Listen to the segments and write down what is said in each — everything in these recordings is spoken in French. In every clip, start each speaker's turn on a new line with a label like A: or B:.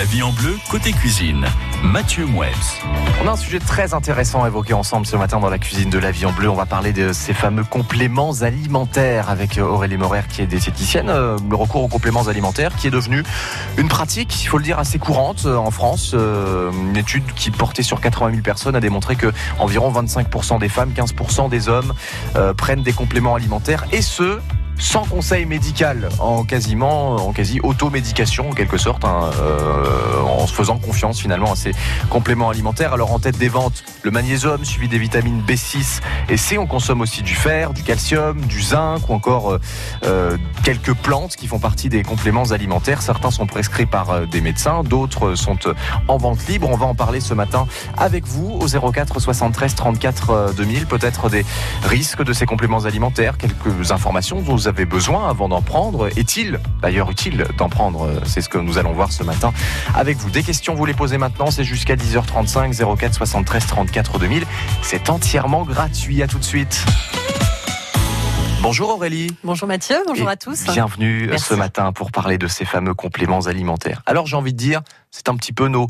A: La vie en bleu, côté cuisine. Mathieu Mouebs.
B: On a un sujet très intéressant à évoquer ensemble ce matin dans la cuisine de la vie en bleu. On va parler de ces fameux compléments alimentaires avec Aurélie Morer qui est diététicienne. Euh, le recours aux compléments alimentaires qui est devenu une pratique, il faut le dire, assez courante euh, en France. Euh, une étude qui portait sur 80 000 personnes a démontré que environ 25% des femmes, 15% des hommes prennent des compléments alimentaires et ce sans conseil médical, en quasiment, en quasi automédication en quelque sorte, hein, euh, en se faisant confiance finalement à ces compléments alimentaires. Alors en tête des ventes, le magnésium suivi des vitamines B6 et C. On consomme aussi du fer, du calcium, du zinc ou encore euh, euh, quelques plantes qui font partie des compléments alimentaires. Certains sont prescrits par des médecins, d'autres sont en vente libre. On va en parler ce matin avec vous au 04 73 34 2000. Peut-être des risques de ces compléments alimentaires, quelques informations avez besoin avant d'en prendre. Est-il d'ailleurs utile d'en prendre C'est ce que nous allons voir ce matin avec vous. Des questions, vous les posez maintenant, c'est jusqu'à 10h35, 04 73 34 2000. C'est entièrement gratuit. À tout de suite. Bonjour Aurélie.
C: Bonjour Mathieu, bonjour à tous.
B: Bienvenue ce matin pour parler de ces fameux compléments alimentaires. Alors j'ai envie de dire, c'est un petit peu nos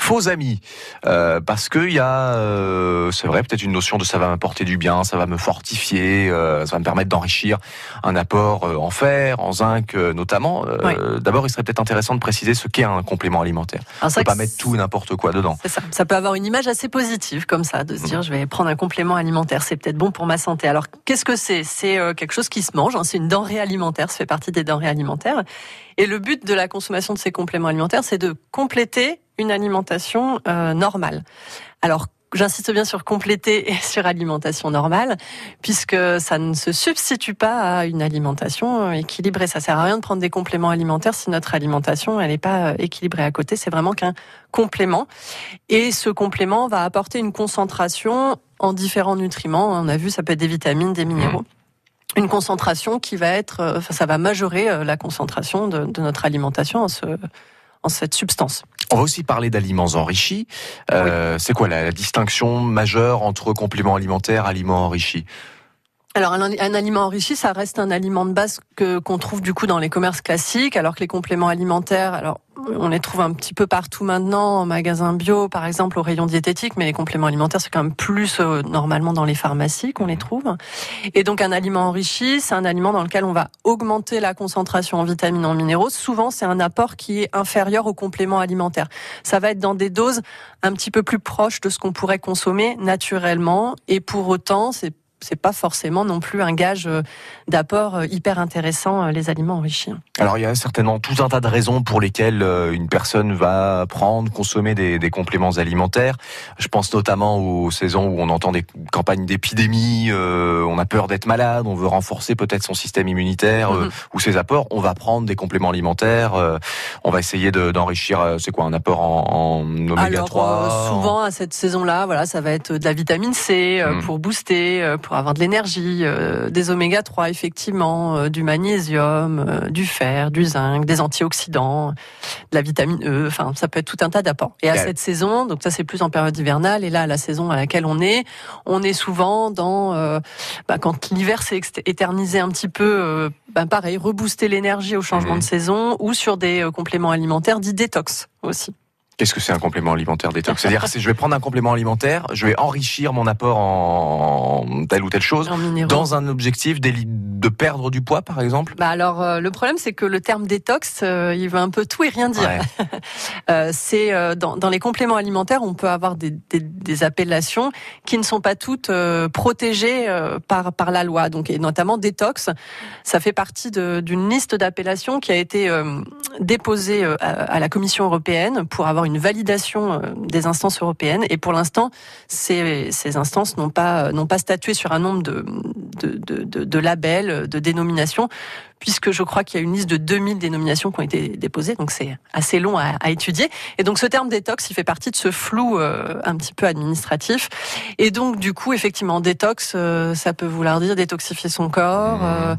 B: faux amis. Euh, parce qu'il y a, euh, c'est vrai, peut-être une notion de ça va m'apporter du bien, ça va me fortifier, euh, ça va me permettre d'enrichir un apport en fer, en zinc notamment. D'abord, il serait peut-être intéressant de préciser ce qu'est un complément alimentaire. On ne peut pas mettre tout n'importe quoi dedans.
C: Ça. ça. peut avoir une image assez positive comme ça, de se dire mmh. je vais prendre un complément alimentaire, c'est peut-être bon pour ma santé. Alors qu'est-ce que c'est? C'est quelque chose qui se mange, hein, c'est une denrée alimentaire, ça fait partie des denrées alimentaires. Et le but de la consommation de ces compléments alimentaires, c'est de compléter une alimentation euh, normale. Alors J'insiste bien sur compléter et sur alimentation normale, puisque ça ne se substitue pas à une alimentation euh, équilibrée. Ça sert à rien de prendre des compléments alimentaires si notre alimentation elle n'est pas euh, équilibrée à côté. C'est vraiment qu'un complément. Et ce complément va apporter une concentration en différents nutriments. On a vu, ça peut être des vitamines, des minéraux une concentration qui va être, enfin, ça va majorer la concentration de, de notre alimentation en, ce, en cette substance.
B: On va aussi parler d'aliments enrichis. Euh, c'est quoi la, distinction majeure entre compléments alimentaires, aliments enrichis?
C: Alors un, aliment enrichi, ça reste un aliment de base que qu'on trouve du coup dans les commerces classiques, alors que les compléments alimentaires, alors on les trouve un petit peu partout maintenant en magasin bio, par exemple au rayon diététique, mais les compléments alimentaires c'est quand même plus euh, normalement dans les pharmacies qu'on les trouve. Et donc un aliment enrichi, c'est un aliment dans lequel on va augmenter la concentration en vitamines, en minéraux. Souvent c'est un apport qui est inférieur aux compléments alimentaires. Ça va être dans des doses un petit peu plus proches de ce qu'on pourrait consommer naturellement, et pour autant c'est c'est pas forcément non plus un gage euh, d'apport euh, hyper intéressant euh, les aliments enrichis.
B: Alors il y a certainement tout un tas de raisons pour lesquelles une personne va prendre, consommer des, des compléments alimentaires. Je pense notamment aux saisons où on entend des campagnes d'épidémie, on a peur d'être malade, on veut renforcer peut-être son système immunitaire mhm. ou ses apports. On va prendre des compléments alimentaires, on va essayer d'enrichir, c'est quoi, un apport en, en oméga 3
C: Souvent à cette saison-là, voilà, ça va être de la vitamine C mhm. pour booster, pour avoir de l'énergie, euh, des oméga 3 effectivement, euh, du magnésium, euh, du fer, du zinc, des antioxydants, de la vitamine E, enfin ça peut être tout un tas d'apports. Et à cette saison, donc ça c'est plus en période hivernale, et là la saison à laquelle on est, on est souvent dans bah, quand l'hiver s'est éternisé un petit peu, bah, pareil, rebooster l'énergie au changement mmh. de saison ou sur des compléments alimentaires dits détox aussi.
B: Qu'est-ce que c'est un complément alimentaire détox? C'est-à-dire, je vais prendre un complément alimentaire, je vais enrichir mon apport en telle ou telle chose, dans un objectif de perdre du poids, par exemple?
C: Bah Alors, euh, le problème, c'est que le terme détox, euh, il veut un peu tout et rien dire. euh, c'est dans, dans, les compléments alimentaires, on peut avoir des, des, des appellations qui ne sont pas toutes protégées par, par la loi. Donc, et notamment détox, ça fait partie d'une liste d'appellations qui a été déposée à, à la Commission européenne pour avoir une une validation euh, des instances européennes. Et pour l'instant, ces, ces instances n'ont pas, n'ont pas statué sur un nombre de, de, de, de, labels, de dénominations, puisque je crois qu'il y a une liste de 2000 dénominations qui ont été déposées, donc c'est assez long à, à, étudier. Et donc ce terme détox, il fait partie de ce flou euh, un petit peu administratif. Et donc du coup, effectivement, détox, euh, ça peut vouloir dire détoxifier son corps. Mmh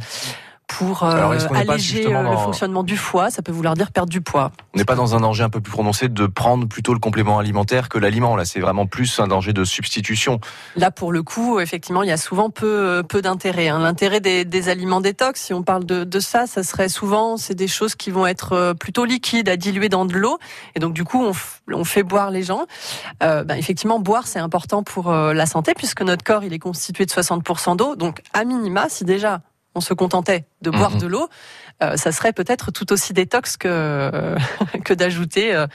C: pour alléger le fonctionnement du foie. Ça peut vouloir dire perdre du poids.
B: On n'est pas dans un danger un peu plus prononcé de prendre plutôt le complément alimentaire que l'aliment. Là, c'est vraiment plus un danger de substitution.
C: Là, pour le coup, effectivement, il y a souvent peu, peu d'intérêt. Hein. L'intérêt des, aliments détox, si on parle de, de ça, ça serait souvent, c'est des choses qui vont être plutôt liquides, à diluer dans de l'eau. Et donc, du coup, on, on fait boire les gens. Euh, ben, effectivement, boire, c'est important pour euh, la santé, puisque notre corps, il est constitué de 60% d'eau. Donc, à minima, si déjà on se contentait de boire mhm. de l'eau, euh, ça serait peut-être tout aussi détox que, que d'ajouter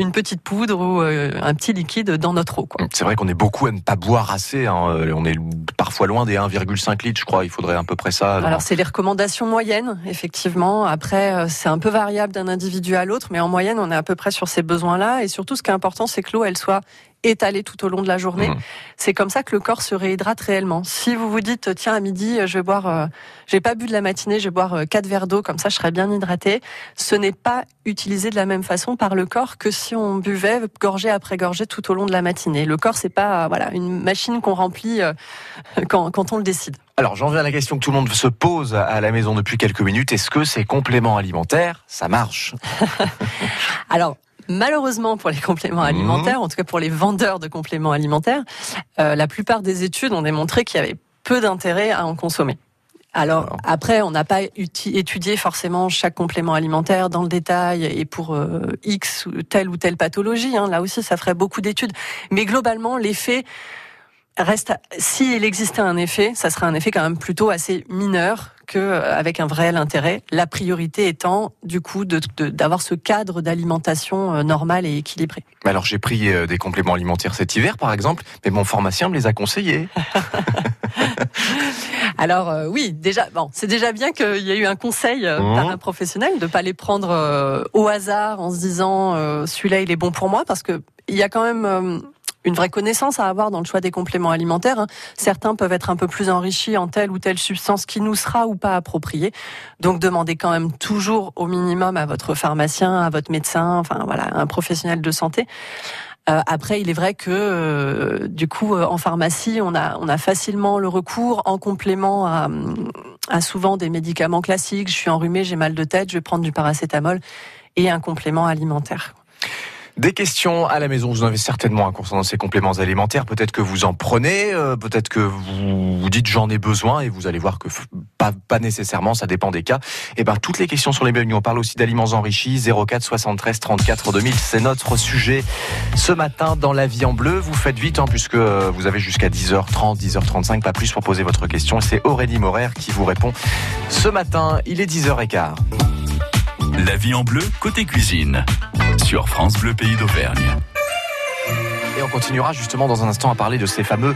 C: une petite poudre ou euh, un petit liquide dans notre eau.
B: C'est vrai qu'on est beaucoup à ne pas boire assez. Hein. Euh, on est parfois loin des 1,5 litres, je crois. Il faudrait à peu près ça.
C: Alors c'est les recommandations moyennes, effectivement. Après, euh, c'est un peu variable d'un individu à l'autre, mais en moyenne, on est à peu près sur ces besoins-là. Et surtout, ce qui est important, c'est que l'eau, elle soit étalée tout au long de la journée. Mmh. C'est comme ça que le corps se réhydrate réellement. Si vous vous dites tiens à midi je vais boire, euh, j'ai pas bu de la matinée, je vais boire euh, quatre verres d'eau comme ça je serai bien hydraté, ce n'est pas utilisé de la même façon par le corps que si on buvait gorgée après gorgée tout au long de la matinée. Le corps c'est pas voilà une machine qu'on remplit euh, quand, quand on le décide.
B: Alors j'en viens à la question que tout le monde se pose à la maison depuis quelques minutes. Est-ce que ces compléments alimentaires, ça marche?
C: Alors Malheureusement pour les compléments alimentaires, mmh. en tout cas pour les vendeurs de compléments alimentaires, euh, la plupart des études ont démontré qu'il y avait peu d'intérêt à en consommer. Alors après, on n'a pas étudié forcément chaque complément alimentaire dans le détail et pour euh, X ou telle ou telle pathologie. Hein. Là aussi, ça ferait beaucoup d'études. Mais globalement, l'effet reste. S'il existait un effet, ça serait un effet quand même plutôt assez mineur que euh, avec un vrai intérêt. La priorité étant du coup d'avoir ce cadre d'alimentation euh, normal et équilibré.
B: Alors j'ai pris euh, des compléments alimentaires cet hiver par exemple, mais mon pharmacien me les a conseillés.
C: Alors oui, déjà, bon, c'est déjà bien qu'il y ait eu un conseil mmh. par un professionnel de pas les prendre au hasard en se disant celui-là il est bon pour moi parce que il y a quand même une vraie connaissance à avoir dans le choix des compléments alimentaires. Hein. Certains peuvent être un peu plus enrichis en telle ou telle substance qui nous sera ou pas appropriée. Donc demandez quand même toujours au minimum à votre pharmacien, à votre médecin, enfin voilà, un professionnel de santé. Euh, après, il est vrai que euh, du coup, euh, en pharmacie, on a, on a facilement le recours en complément à, à souvent des médicaments classiques. Je suis enrhumé, j'ai mal de tête, je vais prendre du paracétamol et un complément alimentaire.
B: Des questions à la maison, vous en avez certainement un concernant ces compléments alimentaires. Peut-être que vous en prenez, euh, peut-être que vous dites j'en ai besoin et vous allez voir que pas, nécessairement, ça dépend des cas. Et eh ben toutes les questions sont les bienvenues. On parle aussi d'aliments enrichis. 04 73 34 2000, c'est notre sujet ce matin dans la vie en bleu. Vous faites vite hein, puisque vous avez jusqu'à 10h30, 10h35, pas plus pour poser votre question. C'est Aurélie Morer qui vous répond ce matin. Il est 10h15.
A: La vie en bleu côté cuisine sur France Bleu Pays d'Auvergne.
B: Et on continuera justement dans un instant à parler de ces fameux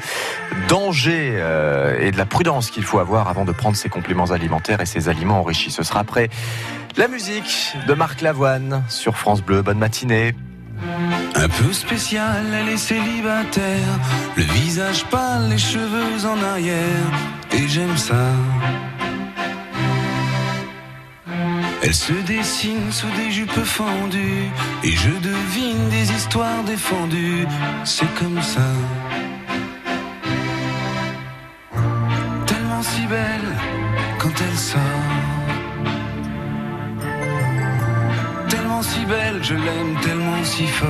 B: dangers euh, et de la prudence qu'il faut avoir avant de prendre ces compléments alimentaires et ces aliments enrichis. Ce sera après la musique de Marc Lavoine sur France Bleu. Bonne matinée.
D: Un peu spécial, elle est célibataire, le visage pâle, les cheveux en arrière, et j'aime ça. Elle se dessine sous des jupes fendues et je devine des histoires défendues. C'est comme ça. Tellement si belle quand elle sort. Tellement si belle, je l'aime tellement si fort.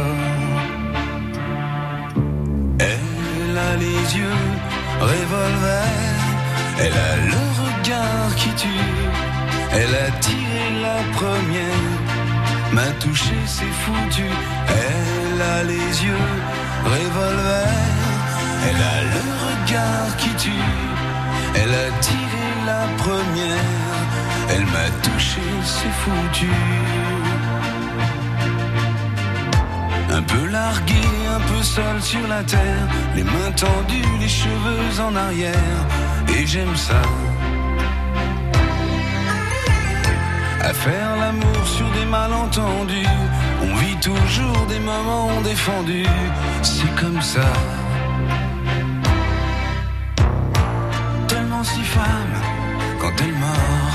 D: Elle a les yeux revolver, elle a le regard qui tue. Elle a tiré la première, m'a touché, c'est foutu. Elle a les yeux revolver, elle a le regard qui tue. Elle a tiré la première, elle m'a touché, c'est foutu. Un peu largué, un peu seul sur la terre, les mains tendues, les cheveux en arrière, et j'aime ça. À faire l'amour sur des malentendus. On vit toujours des moments défendus, c'est comme ça. Tellement si femme quand elle mord.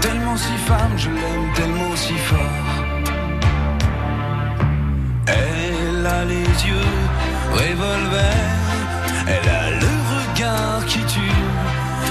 D: Tellement si femme, je l'aime tellement si fort. Elle a les yeux revolver, elle a le regard qui tue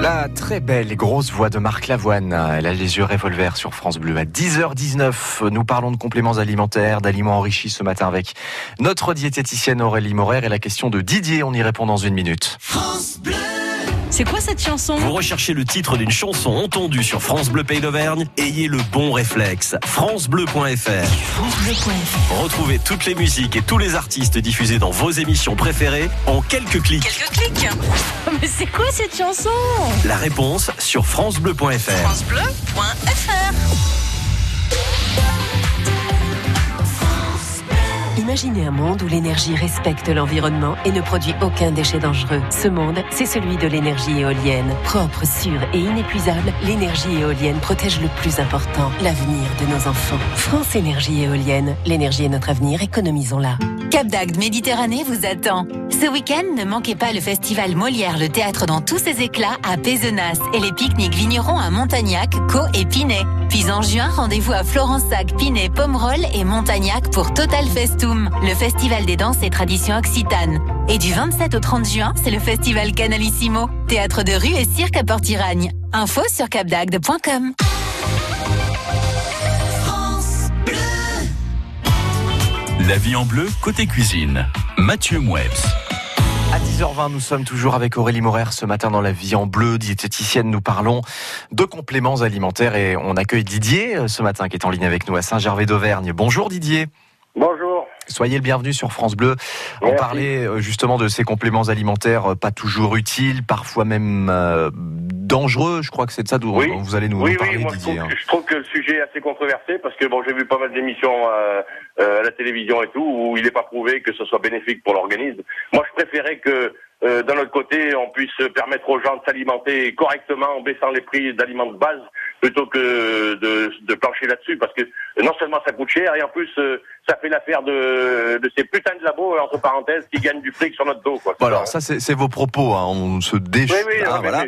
B: La très belle et grosse voix de Marc Lavoine. Elle a les yeux revolver sur France Bleu. À 10h19, nous parlons de compléments alimentaires, d'aliments enrichis ce matin avec notre diététicienne Aurélie Morer et la question de Didier. On y répond dans une minute.
E: C'est quoi cette chanson?
F: Vous recherchez le titre d'une chanson entendue sur France Bleu Pays d'Auvergne? Ayez le bon réflexe. francebleu.fr
E: FranceBleu.fr.
F: Retrouvez toutes les musiques et tous les artistes diffusés dans vos émissions préférées en quelques clics.
E: Quelques clics. Mais c'est quoi cette chanson?
F: La réponse sur francebleu.fr.
E: FranceBleu.fr.
G: Imaginez un monde où l'énergie respecte l'environnement et ne produit aucun déchet dangereux. Ce monde, c'est celui de l'énergie éolienne. Propre, sûre et inépuisable, l'énergie éolienne protège le plus important, l'avenir de nos enfants. France Énergie Éolienne, l'énergie est notre avenir, économisons-la.
H: Cap d'Agde Méditerranée vous attend. Ce week-end, ne manquez pas le festival Molière, le théâtre dans tous ses éclats à Pézenas et les pique-niques vignerons à Montagnac, Caux et Pinet. Puis en juin, rendez-vous à Florensac, Pinet, Pomerol et Montagnac pour Total Festum, le festival des danses et traditions occitanes. Et du 27 au 30 juin, c'est le festival Canalissimo, théâtre de rue et cirque à Portiragne. Info sur capdagde.com.
A: La vie en bleu, côté cuisine. Mathieu Mouebs.
B: À 10h20, nous sommes toujours avec Aurélie Morer ce matin dans la vie en bleu, diététicienne. Nous parlons de compléments alimentaires et on accueille Didier euh, ce matin qui est en ligne avec nous à Saint-Gervais d'Auvergne. Bonjour Didier.
I: Bonjour.
B: Soyez le bienvenu sur France Bleu. On
I: Merci.
B: parlait euh, justement de ces compléments alimentaires euh, pas toujours utiles, parfois même euh, dangereux. Je crois que c'est de ça dont
I: Oui.
B: vous allez nous,
I: Oui,
B: nous parler,
I: oui, moi je
B: Didier.
I: trouve,
B: hein.
I: que, je trouve que le sujet est assez controversé parce que bon, j'ai vu pas mal d'émissions euh, euh, à la télévision et tout où il n'est pas prouvé que ce soit bénéfique pour l'organisme. Moi, je préférais que euh, d'un autre côté, on puisse permettre aux gens de s'alimenter correctement en baissant les prix d'aliments de base plutôt que de, de plancher là-dessus parce que euh, non seulement ça coûte cher et en plus euh, ça fait l'affaire de, de ces putains de labos entre parenthèses qui gagnent du fric sur notre dos. Quoi.
B: Bon, alors ça c'est vos propos. hein. On se déche.
I: oui, mais-
B: voilà.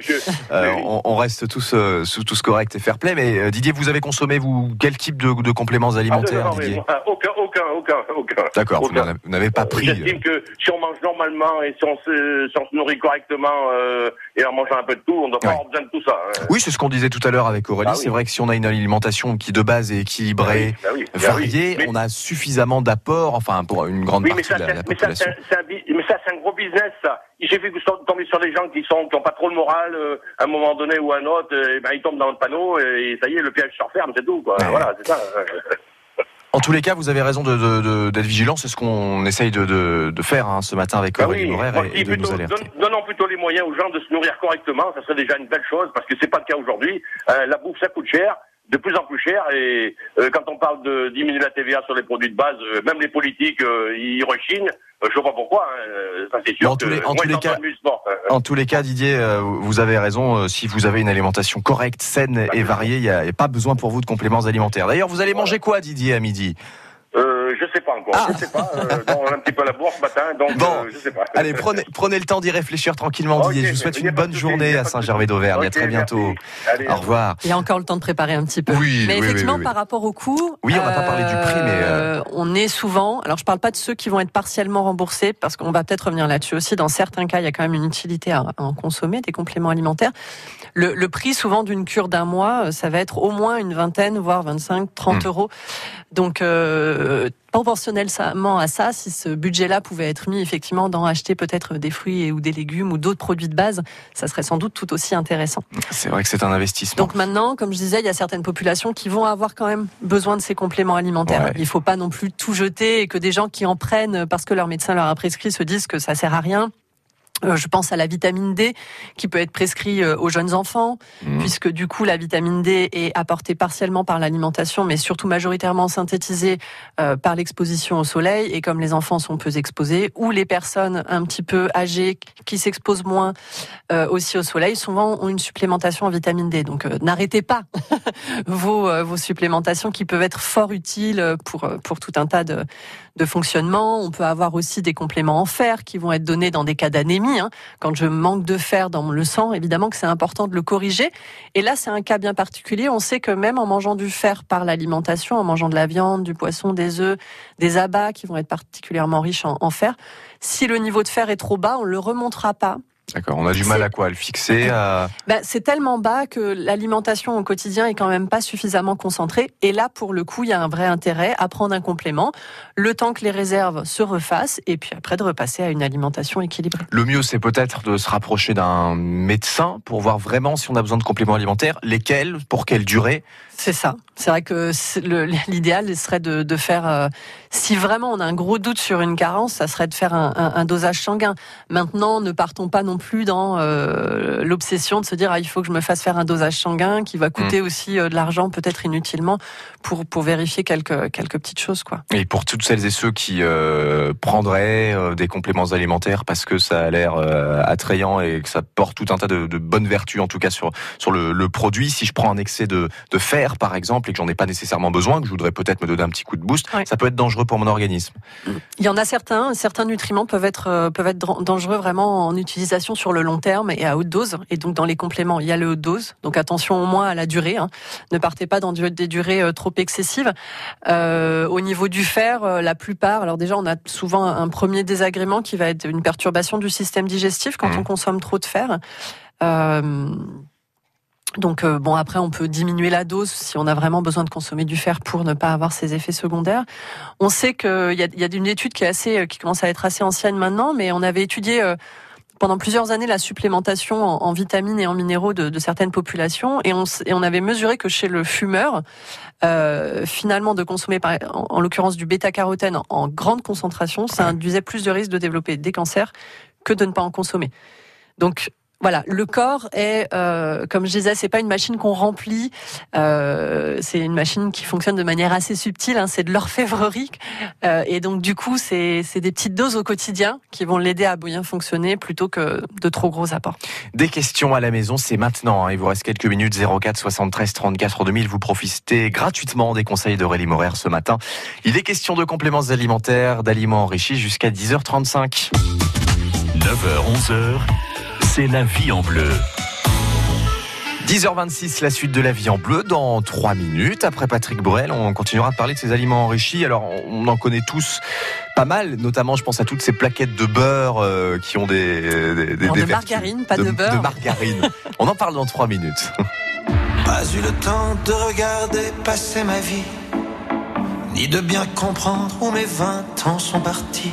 B: Euh, on, on reste tous euh, tous corrects et fair play. Mais euh, Didier, vous avez consommé vous quel type de, de compléments
I: Ah,
B: alimentaires,
I: non, non, mais
B: Didier
I: aucun, aucun, aucun, aucun.
B: D'accord, vous n'avez pas pris. euh,
I: J'estime que si on mange normalement et si on se, si on se nourrit correctement euh, et en mangeant un peu de tout, on ne doit pas
B: Ouais.
I: avoir besoin de tout ça. hein.
B: Oui, c'est ce qu'on disait tout à l'heure avec Aurélie.
I: Ah oui.
B: C'est vrai que si on a une alimentation qui de base est équilibrée,
I: oui, bah oui,
B: variée,
I: Mais-
B: on a suffisamment d'apports, enfin pour une grande
I: mais
B: partie
I: ça,
B: de la, la
I: mais ça,
B: population.
I: un- mais ça, c'est un gros business, ça. J'ai vu que tombé sur des gens qui sont, qui ont pas trop le moral, euh, à un moment donné ou à un autre, euh, et ben, ils tombent dans le panneau, et ça y est, le piège se referme, c'est tout, quoi. Voilà, c'est ça.
B: En tous les cas, vous avez raison de- de- de- d'être vigilant. C'est ce qu'on essaye de, de- de faire hein, ce matin avec
I: Bah
B: Aurélie
I: oui, moi,
B: et, de nous alerter.
I: donne- donnons plutôt les moyens aux gens de se nourrir correctement, ça serait déjà une belle chose, parce que c'est pas le cas aujourd'hui. Euh, la bouffe, ça coûte cher, de plus en plus cher, et euh, quand on parle de diminuer la TVA sur les produits de base, euh, même les politiques, euh, ils rechignent. Euh, je sais pas pourquoi, hein, euh, ça c'est sûr.
B: En tous les- en tous les cas-
I: sport, hein.
B: En tous les cas, Didier, euh, vous avez raison. euh, Si vous avez une alimentation correcte, saine et variée, il n'y a, pas besoin pour vous de compléments alimentaires. D'ailleurs, vous allez manger quoi, Didier, à midi?
I: Je sais pas encore.
B: Ah.
I: Je sais pas. Euh, non, on a un petit peu la bourre ce matin, donc
B: Bon.
I: euh, je sais pas.
B: Allez, prenez, prenez le temps d'y réfléchir tranquillement, Didier. Je vous souhaite une bonne journée à
I: pas de
B: Saint-Gervais d'Auvergne. à très bientôt.
I: Allez,
B: Au revoir.
C: Il y a encore le temps de préparer un petit peu.
B: Oui,
C: mais
B: oui,
C: effectivement,
B: oui, oui.
C: par rapport au coût,
B: Oui, on va pas parler du prix, mais, euh,
C: on est souvent. Alors, je parle pas de ceux qui vont être partiellement remboursés, parce qu'on va peut-être revenir là-dessus aussi. Dans certains cas, il y a quand même une utilité à, en consommer des compléments alimentaires. Le, le prix souvent d'une cure d'un mois, ça va être au moins une vingtaine, voire 25, 30
B: Hmm.
C: euros. Donc, euh, proportionnellement à ça, si ce budget-là pouvait être mis effectivement dans acheter peut-être des fruits et, ou des légumes ou d'autres produits de base, ça serait sans doute tout aussi intéressant.
B: C'est vrai que c'est un investissement.
C: Donc maintenant, comme je disais, il y a certaines populations qui vont avoir quand même besoin de ces compléments alimentaires.
B: Ouais.
C: Il faut pas non plus tout jeter et que des gens qui en prennent parce que leur médecin leur a prescrit se disent que ça sert à rien. Euh, Je pense à la vitamine D qui peut être prescrite euh, aux jeunes enfants,
B: Mhm.
C: puisque du coup la vitamine D est apportée partiellement par l'alimentation, mais surtout majoritairement synthétisée euh, par l'exposition au soleil. Et comme les enfants sont peu exposés, ou les personnes un petit peu âgées qui s'exposent moins euh, aussi au soleil, souvent ont une supplémentation en vitamine D. Donc euh, n'arrêtez pas vos, vos supplémentations qui peuvent être fort utiles pour, pour tout un tas de, de fonctionnements. On peut avoir aussi des compléments en fer qui vont être donnés dans des cas d'anémie. hein. Quand je manque de fer dans le sang, évidemment que c'est important de le corriger. Et là, c'est un cas bien particulier. On sait que même en mangeant du fer par l'alimentation, en mangeant de la viande, du poisson, des œufs, des abats qui vont être particulièrement riches en, en fer, si le niveau de fer est trop bas, on le remontera pas.
B: D'accord. On a du mal à quoi à le fixer à...
C: Bah, c'est tellement bas que l'alimentation au quotidien est quand même pas suffisamment concentrée. Et là, pour le coup, il y a un vrai intérêt à prendre un complément, le temps que les réserves se refassent, et puis après de repasser à une alimentation équilibrée.
B: Le mieux, c'est peut-être de se rapprocher d'un médecin pour voir vraiment si on a besoin de compléments alimentaires, lesquels, pour quelle durée.
C: C'est ça. C'est vrai que l'idéal serait de, de faire, euh, si vraiment on a un gros doute sur une carence, ça serait de faire un, un- un dosage sanguin. Maintenant, ne partons pas non plus dans euh, l'obsession de se dire ah, il faut que je me fasse faire un dosage sanguin qui va coûter aussi euh, de l'argent peut-être inutilement pour pour vérifier quelques quelques petites choses quoi.
B: Et pour toutes celles et ceux qui euh, prendraient euh, des compléments alimentaires parce que ça a l'air attrayant et que ça porte tout un tas de, de bonnes vertus, en tout cas sur, sur le, le produit, si je prends un excès de, de fer, par exemple, et que j'en ai pas nécessairement besoin, que je voudrais peut-être me donner un petit coup de boost, ça peut être dangereux pour mon organisme.
C: Il y en a certains, certains nutriments peuvent être peuvent être dangereux vraiment en utilisation sur le long terme et à haute dose. Et donc dans les compléments, il y a le haute dose. Donc attention au moins à la durée. hein. Ne partez pas dans des durées euh, trop excessives. Euh, au niveau du fer, euh, la plupart. Alors déjà, on a souvent un premier désagrément qui va être une perturbation du système digestif quand
B: Mhm.
C: on consomme trop de fer. Euh, donc euh, bon après on peut diminuer la dose si on a vraiment besoin de consommer du fer pour ne pas avoir ces effets secondaires. On sait qu'il y a, y a une étude qui est assez qui commence à être assez ancienne maintenant, mais on avait étudié euh, pendant plusieurs années la supplémentation en, en vitamines et en minéraux de, de certaines populations et on, et on avait mesuré que chez le fumeur, euh, finalement de consommer par, en, en l'occurrence du bêta-carotène en, en grande concentration, ça induisait plus de risques de développer des cancers que de ne pas en consommer. Donc voilà, le corps est, euh, comme je disais, c'est pas une machine qu'on remplit. Euh, c'est une machine qui fonctionne de manière assez subtile. Hein, c'est de l'orfèvrerie, euh, et donc du coup, c'est c'est des petites doses au quotidien qui vont l'aider à bien fonctionner plutôt que de trop gros apports.
B: Des questions à la maison, c'est maintenant. hein. Il vous reste quelques minutes. 04 73 34 2000. Vous profitez gratuitement des conseils d'Aurélie Morer ce matin. Il est question de compléments alimentaires, d'aliments enrichis jusqu'à 10h35.
A: 9h, 11h, c'est la vie en bleu.
B: 10h26, la suite de la vie en bleu dans 3 minutes. Après Patrick Borel, on continuera de parler de ces aliments enrichis. Alors, on en connaît tous pas mal, notamment je pense à toutes ces plaquettes de beurre euh, qui ont des, des, des-
C: Alors,
B: des
C: de
B: vertus.
C: margarine, pas de, beurre.
B: De margarine. on en parle dans 3 minutes.
J: Pas eu le temps de regarder passer ma vie, ni de bien comprendre où mes vingt ans sont partis.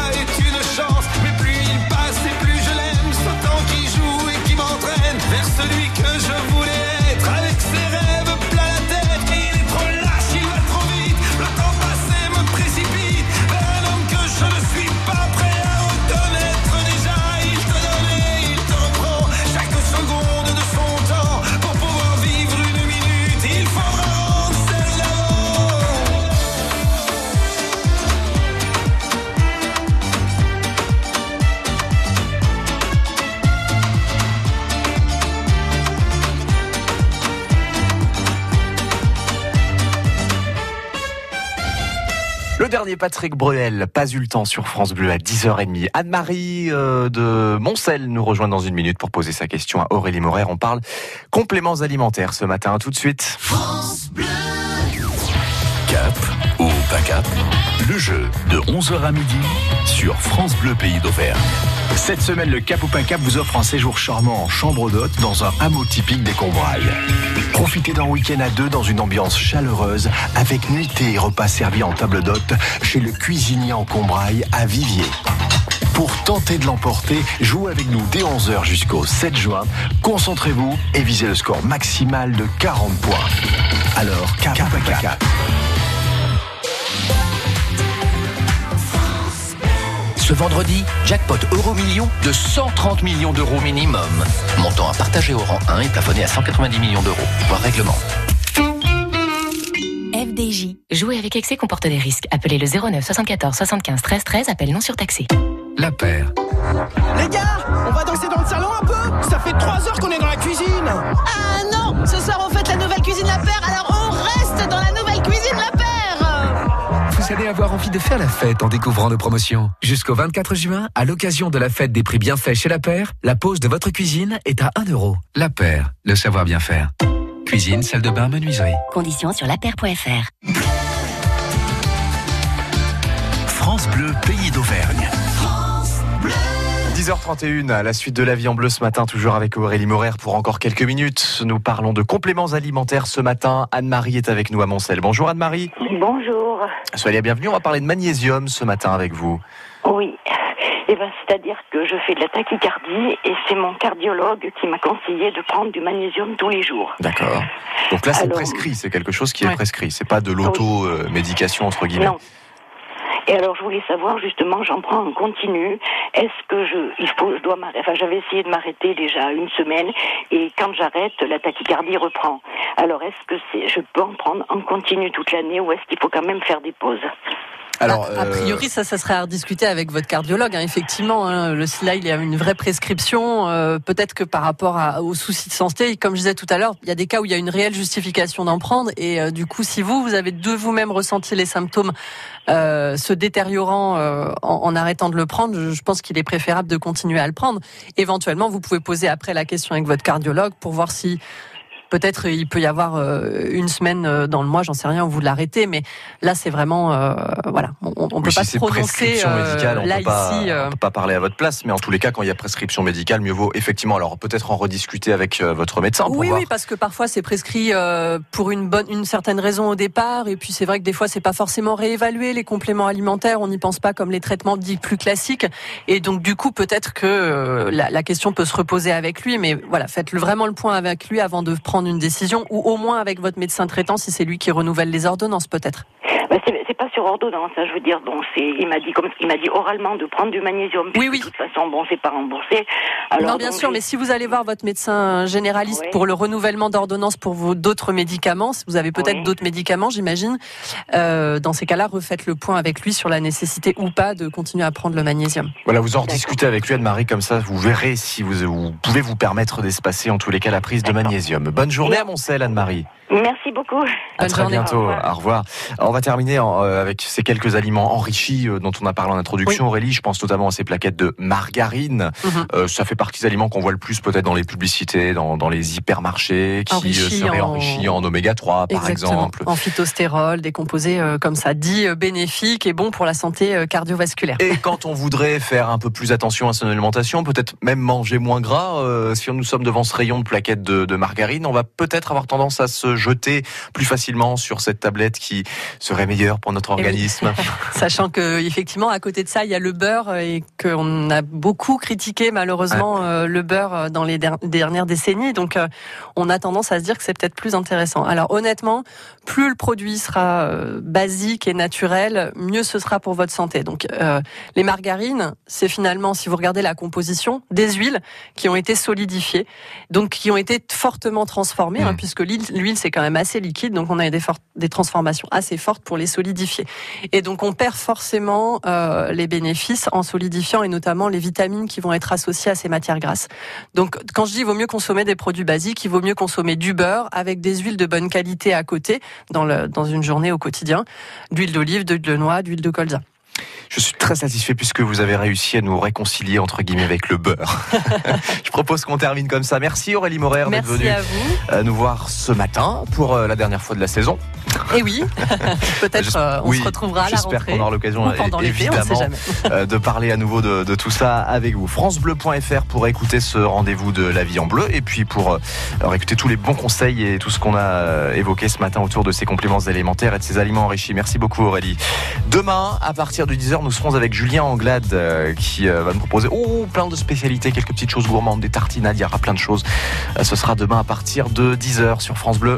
B: dernier Patrick Bruel, pas eu le temps sur France Bleu à 10h30. Anne-Marie euh, de Moncel nous rejoint dans une minute pour poser sa question à Aurélie Morer. On parle compléments alimentaires ce matin. tout de suite.
A: Cap ou pas cap? Le jeu de 11h à midi sur France Bleu Pays d'Auvergne.
K: Cette semaine, le Cap Cap vous offre un séjour charmant en chambre d'hôte dans un hameau typique des Combrailles. Profitez d'un week-end à deux dans une ambiance chaleureuse avec nuitée et repas servis en table d'hôte chez le cuisinier en Combrailles à Vivier. Pour tenter de l'emporter, jouez avec nous dès 11h jusqu'au 7 juin. Concentrez-vous et visez le score maximal de 40 points. Alors, Cap, ou pas Cap
L: Ce vendredi, jackpot euro million de 130 millions d'euros minimum. Montant à partager au rang 1 et plafonné à 190 millions d'euros. Voir règlement.
M: FDJ. Jouer avec excès comporte des risques. Appelez le 09 74 75 13 13. Appel non surtaxé.
K: La paire.
N: Les gars, on va danser dans le salon un peu? Ça fait trois heures qu'on est dans la cuisine
E: Ah non Ce soir, on fête la nouvelle cuisine La Paire, alors on reste dans la nouvelle cuisine La Paire
O: allez avoir envie de faire la fête en découvrant nos promotions. Jusqu'au 24 juin, à l'occasion de la fête des prix bien faits chez La Paire, la pause de votre cuisine est à 1 euro. La Paire, le savoir bien faire. Cuisine, salle de bain, menuiserie.
M: Conditions sur lapaire.fr.
A: France Bleu Pays d'Auvergne.
B: 10h31, à la suite de la vie en bleu ce matin, toujours avec Aurélie Morer pour encore quelques minutes. Nous parlons de compléments alimentaires ce matin. Anne-Marie est avec nous à Moncel. Bonjour Anne-Marie.
P: Bonjour.
B: Soyez la bienvenue. On va parler de magnésium ce matin avec vous.
P: Oui. Eh ben, c'est-à-dire que je fais de la tachycardie et c'est mon cardiologue qui m'a conseillé de prendre du magnésium tous les jours.
B: D'accord. Donc là, c'est prescrit. C'est quelque chose qui est prescrit. C'est pas de l'auto-médication entre guillemets.
P: Non. Et alors, je voulais savoir, justement, j'en prends en continu. Est-ce que je, il faut, je dois m'arrêter, enfin, j'avais essayé de m'arrêter déjà une semaine, et quand j'arrête, la tachycardie reprend. Alors, est-ce que c'est, je peux en prendre en continu toute l'année, ou est-ce qu'il faut quand même faire des pauses?
B: Alors,
C: a, a
B: euh,
C: priori, ça, ça serait à rediscuter avec votre cardiologue. hein, effectivement, hein, le là, il y a une vraie prescription. euh, Peut-être que par rapport à- aux soucis de santé, comme je disais tout à l'heure, il y a des cas où il y a une réelle justification d'en prendre. Et euh, du coup, si vous, vous avez de vous-même ressenti les symptômes euh, se détériorant euh, en, en arrêtant de le prendre, je, je pense qu'il est préférable de continuer à le prendre. Éventuellement, vous pouvez poser après la question avec votre cardiologue pour voir si Peut-être il peut y avoir euh, une semaine euh, dans le mois, j'en sais rien, où vous l'arrêtez, mais là c'est vraiment euh, voilà, on,
B: Oui,
C: peut
B: si
C: pas se prononcer euh,
B: médicale, on peut pas,
C: ici. euh,
B: on peut pas parler à votre place, mais en tous les cas, quand il y a prescription médicale, mieux vaut effectivement alors peut-être en rediscuter avec euh, votre médecin pour
C: Oui,
B: voir.
C: oui, parce que parfois c'est prescrit euh, pour une bonne, une certaine raison au départ, et puis c'est vrai que des fois c'est pas forcément réévalué les compléments alimentaires, on n'y pense pas comme les traitements dits plus classiques, et donc du coup peut-être que euh, la, la question peut se reposer avec lui, mais voilà, faites le, vraiment le point avec lui avant de prendre une décision, ou au moins avec votre médecin traitant si c'est lui qui renouvelle les ordonnances peut-être.
P: Bah, c'est pas sur ordonnance, hein, je veux dire. Bon, c'est, il m'a dit comme, il m'a dit oralement de prendre du magnésium. Oui, oui. De toute façon, bon, c'est pas remboursé. Alors,
C: non, bien
P: donc,
C: sûr, mais si vous allez voir votre médecin généraliste pour le renouvellement d'ordonnance pour vos d'autres médicaments, si vous avez peut-être d'autres médicaments, j'imagine, euh, dans ces cas-là, refaites le point avec lui sur la nécessité ou pas de continuer à prendre le magnésium.
B: Voilà, vous en discutez avec lui, Anne-Marie, comme ça, vous verrez si vous, vous pouvez vous permettre d'espacer en tous les cas la prise de magnésium. Bonne journée à Moncel, Anne-Marie.
P: Merci beaucoup.
B: À très bientôt. Au revoir. Alors, on va terminer en, euh, avec ces quelques aliments enrichis euh, dont on a parlé en introduction. Aurélie, je pense notamment à ces plaquettes de margarine.
C: Mhm.
B: Euh, ça fait partie des aliments qu'on voit le plus peut-être dans les publicités, dans, dans les hypermarchés, qui euh,
C: Enrichis
B: seraient
C: en-
B: enrichis en oméga 3, par exemple.
C: En phytostérol, des composés euh, comme ça, dits euh, bénéfiques et bons pour la santé euh, cardiovasculaire.
B: Et quand on voudrait faire un peu plus attention à son alimentation, peut-être même manger moins gras, euh, si nous sommes devant ce rayon de plaquettes de, de margarine, on va peut-être avoir tendance à se jeter plus facilement sur cette tablette qui serait meilleure pour notre
C: Eh oui.
B: organisme.
C: Sachant que effectivement, à côté de ça, il y a le beurre et qu'on a beaucoup critiqué malheureusement euh, le beurre euh, dans les der- dernières décennies. Donc, euh, on a tendance à se dire que c'est peut-être plus intéressant. Alors, honnêtement, plus le produit sera euh, basique et naturel, mieux ce sera pour votre santé. Donc, euh, les margarines, c'est finalement, si vous regardez la composition, des huiles qui ont été solidifiées, donc qui ont été fortement transformées, hein, puisque l'huile, l'huile, quand même assez liquide, donc on a des, des transformations assez fortes pour les solidifier. Et donc on perd forcément euh, les bénéfices en solidifiant et notamment les vitamines qui vont être associées à ces matières grasses. Donc quand je dis il vaut mieux consommer des produits basiques, il vaut mieux consommer du beurre avec des huiles de bonne qualité à côté dans une journée au quotidien, d'huile d'olive, d'huile de noix, d'huile de colza.
B: Je suis très satisfait puisque vous avez réussi à nous réconcilier entre guillemets avec le beurre. Je propose qu'on termine comme ça. Merci Aurélie Morer d'être venue
C: à vous.
B: euh, nous voir ce matin pour euh, la dernière fois de la saison.
C: Et oui, peut-être euh, on
B: Oui,
C: se retrouvera à la
B: J'espère
C: rentrée
B: qu'on aura l'occasion, évidemment, euh, de parler à nouveau de, de tout ça avec vous. FranceBleu.fr pour écouter ce rendez-vous de la vie en bleu et puis pour euh, écouter tous les bons conseils et tout ce qu'on a évoqué ce matin autour de ces compléments alimentaires et de ces aliments enrichis. Merci beaucoup Aurélie. Demain, à partir de 10h, nous serons avec Julien Anglade euh, qui euh, va nous proposer oh, plein de spécialités, quelques petites choses gourmandes, des tartinades, il y aura plein de choses. Euh, ce sera demain à partir de 10h sur France Bleu.